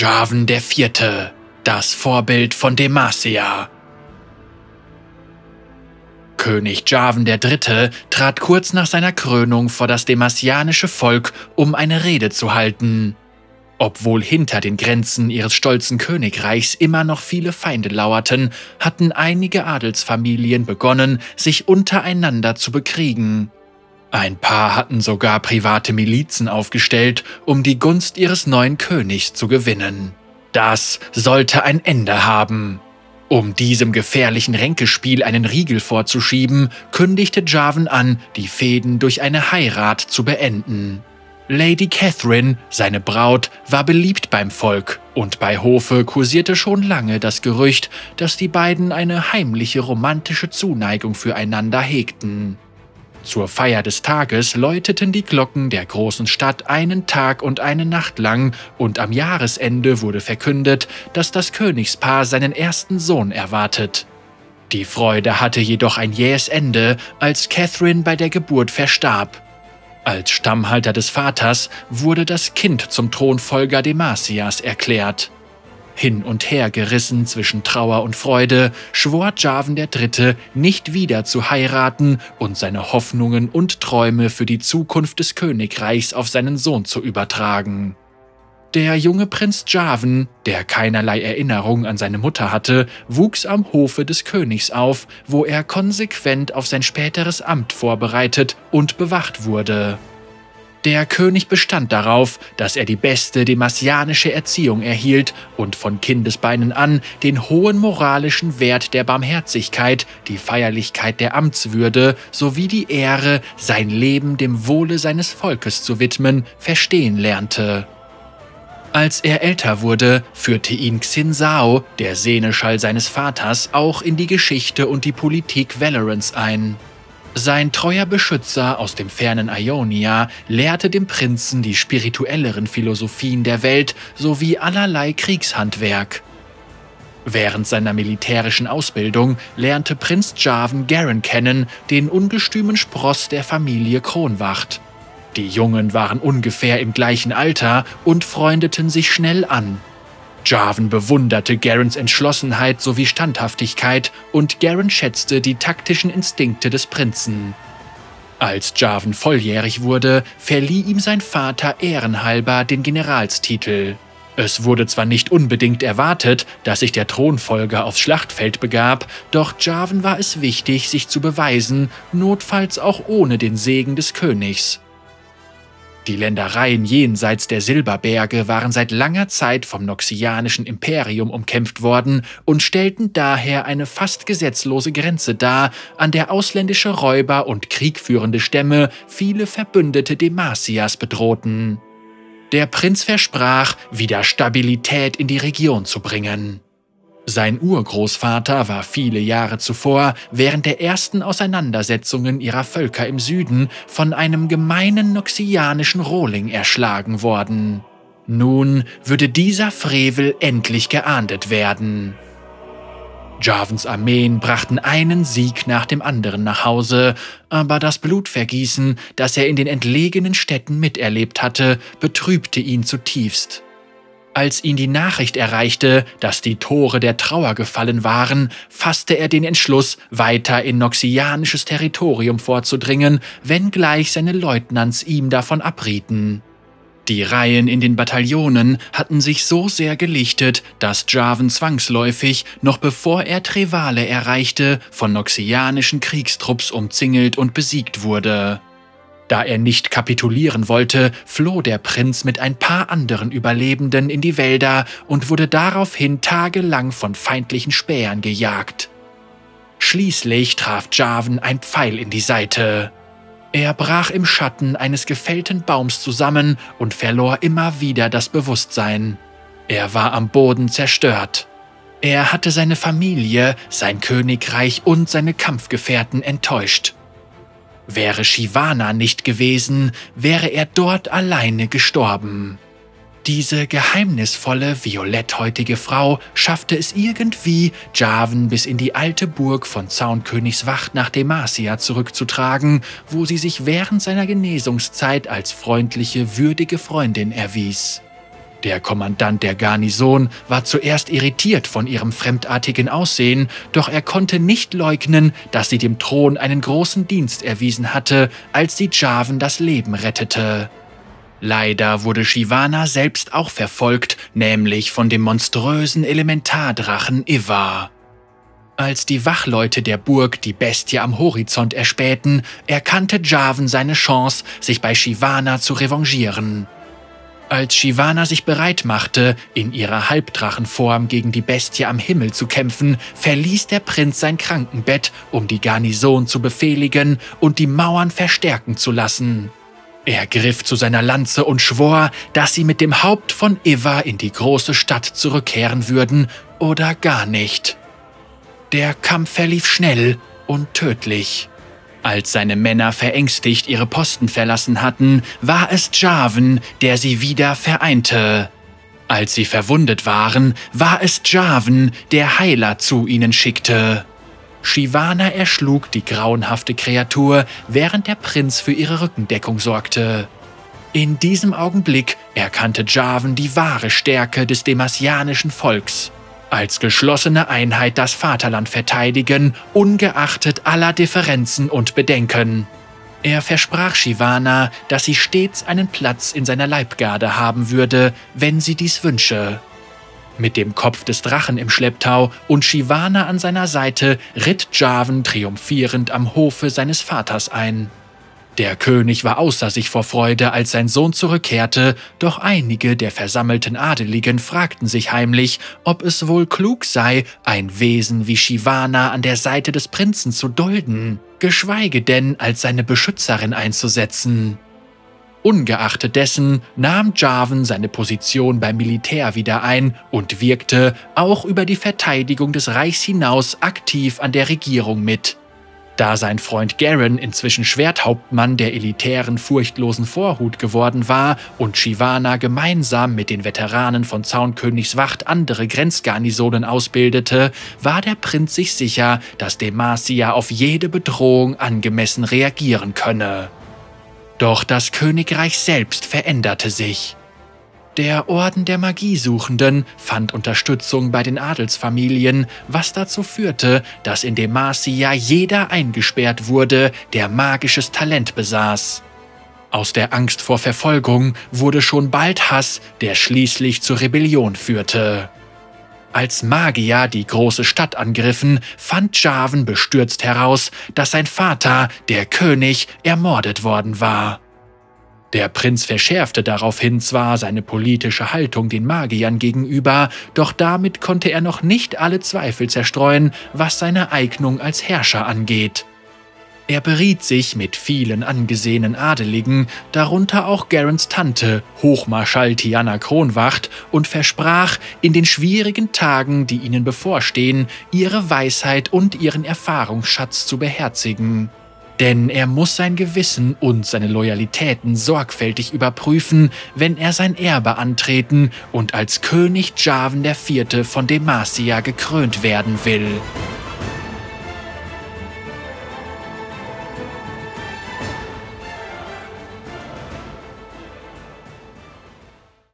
Jarvan IV., das Vorbild von Demacia. König Jarvan III. trat kurz nach seiner Krönung vor das demasianische Volk, um eine Rede zu halten. Obwohl hinter den Grenzen ihres stolzen Königreichs immer noch viele Feinde lauerten, hatten einige Adelsfamilien begonnen, sich untereinander zu bekriegen. Ein paar hatten sogar private Milizen aufgestellt, um die Gunst ihres neuen Königs zu gewinnen. Das sollte ein Ende haben. Um diesem gefährlichen Ränkespiel einen Riegel vorzuschieben, kündigte Jarvan an, die Fäden durch eine Heirat zu beenden. Lady Catherine, seine Braut, war beliebt beim Volk und bei Hofe kursierte schon lange das Gerücht, dass die beiden eine heimliche romantische Zuneigung füreinander hegten. Zur Feier des Tages läuteten die Glocken der großen Stadt einen Tag und eine Nacht lang, und am Jahresende wurde verkündet, dass das Königspaar seinen ersten Sohn erwartet. Die Freude hatte jedoch ein jähes Ende, als Catherine bei der Geburt verstarb. Als Stammhalter des Vaters wurde das Kind zum Thronfolger Demasias erklärt. Hin und her gerissen zwischen Trauer und Freude, schwor Jarvan III. nicht wieder zu heiraten und seine Hoffnungen und Träume für die Zukunft des Königreichs auf seinen Sohn zu übertragen. Der junge Prinz Jarvan, der keinerlei Erinnerung an seine Mutter hatte, wuchs am Hofe des Königs auf, wo er konsequent auf sein späteres Amt vorbereitet und bewacht wurde. Der König bestand darauf, dass er die beste demasianische Erziehung erhielt und von Kindesbeinen an den hohen moralischen Wert der Barmherzigkeit, die Feierlichkeit der Amtswürde sowie die Ehre, sein Leben dem Wohle seines Volkes zu widmen, verstehen lernte. Als er älter wurde, führte ihn Xinsao, der Seneschall seines Vaters, auch in die Geschichte und die Politik Valorants ein. Sein treuer Beschützer aus dem fernen Ionia lehrte dem Prinzen die spirituelleren Philosophien der Welt sowie allerlei Kriegshandwerk. Während seiner militärischen Ausbildung lernte Prinz Jarvan Garen kennen, den ungestümen Spross der Familie Kronwacht. Die Jungen waren ungefähr im gleichen Alter und freundeten sich schnell an. Jarvan bewunderte Garens Entschlossenheit sowie Standhaftigkeit und Garen schätzte die taktischen Instinkte des Prinzen. Als Jarvan volljährig wurde, verlieh ihm sein Vater ehrenhalber den Generalstitel. Es wurde zwar nicht unbedingt erwartet, dass sich der Thronfolger aufs Schlachtfeld begab, doch Jarvan war es wichtig, sich zu beweisen, notfalls auch ohne den Segen des Königs. Die Ländereien jenseits der Silberberge waren seit langer Zeit vom noxianischen Imperium umkämpft worden und stellten daher eine fast gesetzlose Grenze dar, an der ausländische Räuber und kriegführende Stämme viele Verbündete Demasias bedrohten. Der Prinz versprach, wieder Stabilität in die Region zu bringen. Sein Urgroßvater war viele Jahre zuvor während der ersten Auseinandersetzungen ihrer Völker im Süden von einem gemeinen noxianischen Rohling erschlagen worden. Nun würde dieser Frevel endlich geahndet werden. Jarvans Armeen brachten einen Sieg nach dem anderen nach Hause, aber das Blutvergießen, das er in den entlegenen Städten miterlebt hatte, betrübte ihn zutiefst. Als ihn die Nachricht erreichte, dass die Tore der Trauer gefallen waren, fasste er den Entschluss, weiter in noxianisches Territorium vorzudringen, wenngleich seine Leutnants ihm davon abrieten. Die Reihen in den Bataillonen hatten sich so sehr gelichtet, dass Jarvan zwangsläufig, noch bevor er Trevale erreichte, von noxianischen Kriegstrupps umzingelt und besiegt wurde. Da er nicht kapitulieren wollte, floh der Prinz mit ein paar anderen Überlebenden in die Wälder und wurde daraufhin tagelang von feindlichen Spähern gejagt. Schließlich traf Jarvan ein Pfeil in die Seite. Er brach im Schatten eines gefällten Baums zusammen und verlor immer wieder das Bewusstsein. Er war am Boden zerstört. Er hatte seine Familie, sein Königreich und seine Kampfgefährten enttäuscht. Wäre Shivana nicht gewesen, wäre er dort alleine gestorben. Diese geheimnisvolle, violetthäutige Frau schaffte es irgendwie, Jarvan bis in die alte Burg von Zaunkönigs Wacht nach Demacia zurückzutragen, wo sie sich während seiner Genesungszeit als freundliche, würdige Freundin erwies. Der Kommandant der Garnison war zuerst irritiert von ihrem fremdartigen Aussehen, doch er konnte nicht leugnen, dass sie dem Thron einen großen Dienst erwiesen hatte, als sie Jarvan das Leben rettete. Leider wurde Shivana selbst auch verfolgt, nämlich von dem monströsen Elementardrachen Ivar. Als die Wachleute der Burg die Bestie am Horizont erspähten, erkannte Jarvan seine Chance, sich bei Shivana zu revanchieren. Als Shivana sich bereit machte, in ihrer Halbdrachenform gegen die Bestie am Himmel zu kämpfen, verließ der Prinz sein Krankenbett, um die Garnison zu befehligen und die Mauern verstärken zu lassen. Er griff zu seiner Lanze und schwor, dass sie mit dem Haupt von Iva in die große Stadt zurückkehren würden oder gar nicht. Der Kampf verlief schnell und tödlich. Als seine Männer verängstigt ihre Posten verlassen hatten, war es Jarvan, der sie wieder vereinte. Als sie verwundet waren, war es Jarvan, der Heiler zu ihnen schickte. Shivana erschlug die grauenhafte Kreatur, während der Prinz für ihre Rückendeckung sorgte. In diesem Augenblick erkannte Jarvan die wahre Stärke des demasianischen Volks als geschlossene Einheit das Vaterland verteidigen, ungeachtet aller Differenzen und Bedenken. Er versprach Shivana, dass sie stets einen Platz in seiner Leibgarde haben würde, wenn sie dies wünsche. Mit dem Kopf des Drachen im Schlepptau und Shivana an seiner Seite ritt Javan triumphierend am Hofe seines Vaters ein. Der König war außer sich vor Freude, als sein Sohn zurückkehrte, doch einige der versammelten Adeligen fragten sich heimlich, ob es wohl klug sei, ein Wesen wie Shivana an der Seite des Prinzen zu dulden, geschweige denn als seine Beschützerin einzusetzen. Ungeachtet dessen nahm Jarvan seine Position beim Militär wieder ein und wirkte auch über die Verteidigung des Reichs hinaus aktiv an der Regierung mit. Da sein Freund Garen inzwischen Schwerthauptmann der elitären furchtlosen Vorhut geworden war und Shivana gemeinsam mit den Veteranen von Zaunkönigs Wacht andere Grenzgarnisonen ausbildete, war der Prinz sich sicher, dass Demacia auf jede Bedrohung angemessen reagieren könne. Doch das Königreich selbst veränderte sich. Der Orden der Magiesuchenden fand Unterstützung bei den Adelsfamilien, was dazu führte, dass in Demacia jeder eingesperrt wurde, der magisches Talent besaß. Aus der Angst vor Verfolgung wurde schon bald Hass, der schließlich zur Rebellion führte. Als Magier die große Stadt angriffen, fand Jarvan bestürzt heraus, dass sein Vater, der König, ermordet worden war. Der Prinz verschärfte daraufhin zwar seine politische Haltung den Magiern gegenüber, doch damit konnte er noch nicht alle Zweifel zerstreuen, was seine Eignung als Herrscher angeht. Er beriet sich mit vielen angesehenen Adeligen, darunter auch Garens Tante, Hochmarschall Tiana Kronwacht, und versprach, in den schwierigen Tagen, die ihnen bevorstehen, ihre Weisheit und ihren Erfahrungsschatz zu beherzigen. Denn er muss sein Gewissen und seine Loyalitäten sorgfältig überprüfen, wenn er sein Erbe antreten und als König Javan IV. von Demacia gekrönt werden will.